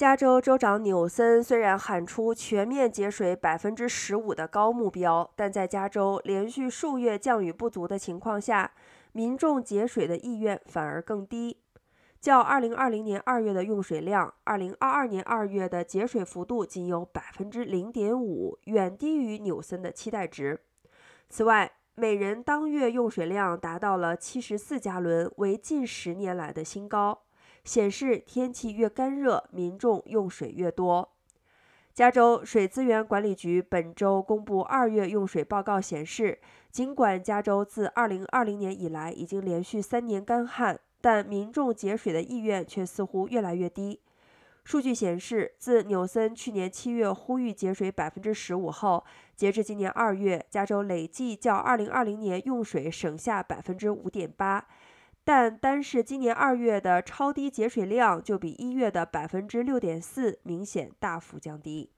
加州州长纽森虽然喊出全面节水百分之十五的高目标，但在加州连续数月降雨不足的情况下，民众节水的意愿反而更低。较2020年2月的用水量，2022年2月的节水幅度仅有百分之零点五，远低于纽森的期待值。此外，每人当月用水量达到了74加仑，为近十年来的新高，显示天气越干热，民众用水越多。加州水资源管理局本周公布二月用水报告显示，尽管加州自2020年以来已经连续三年干旱。但民众节水的意愿却似乎越来越低。数据显示，自纽森去年七月呼吁节水百分之十五后，截至今年二月，加州累计较二零二零年用水省下百分之五点八。但单是今年二月的超低节水量，就比一月的百分之六点四明显大幅降低。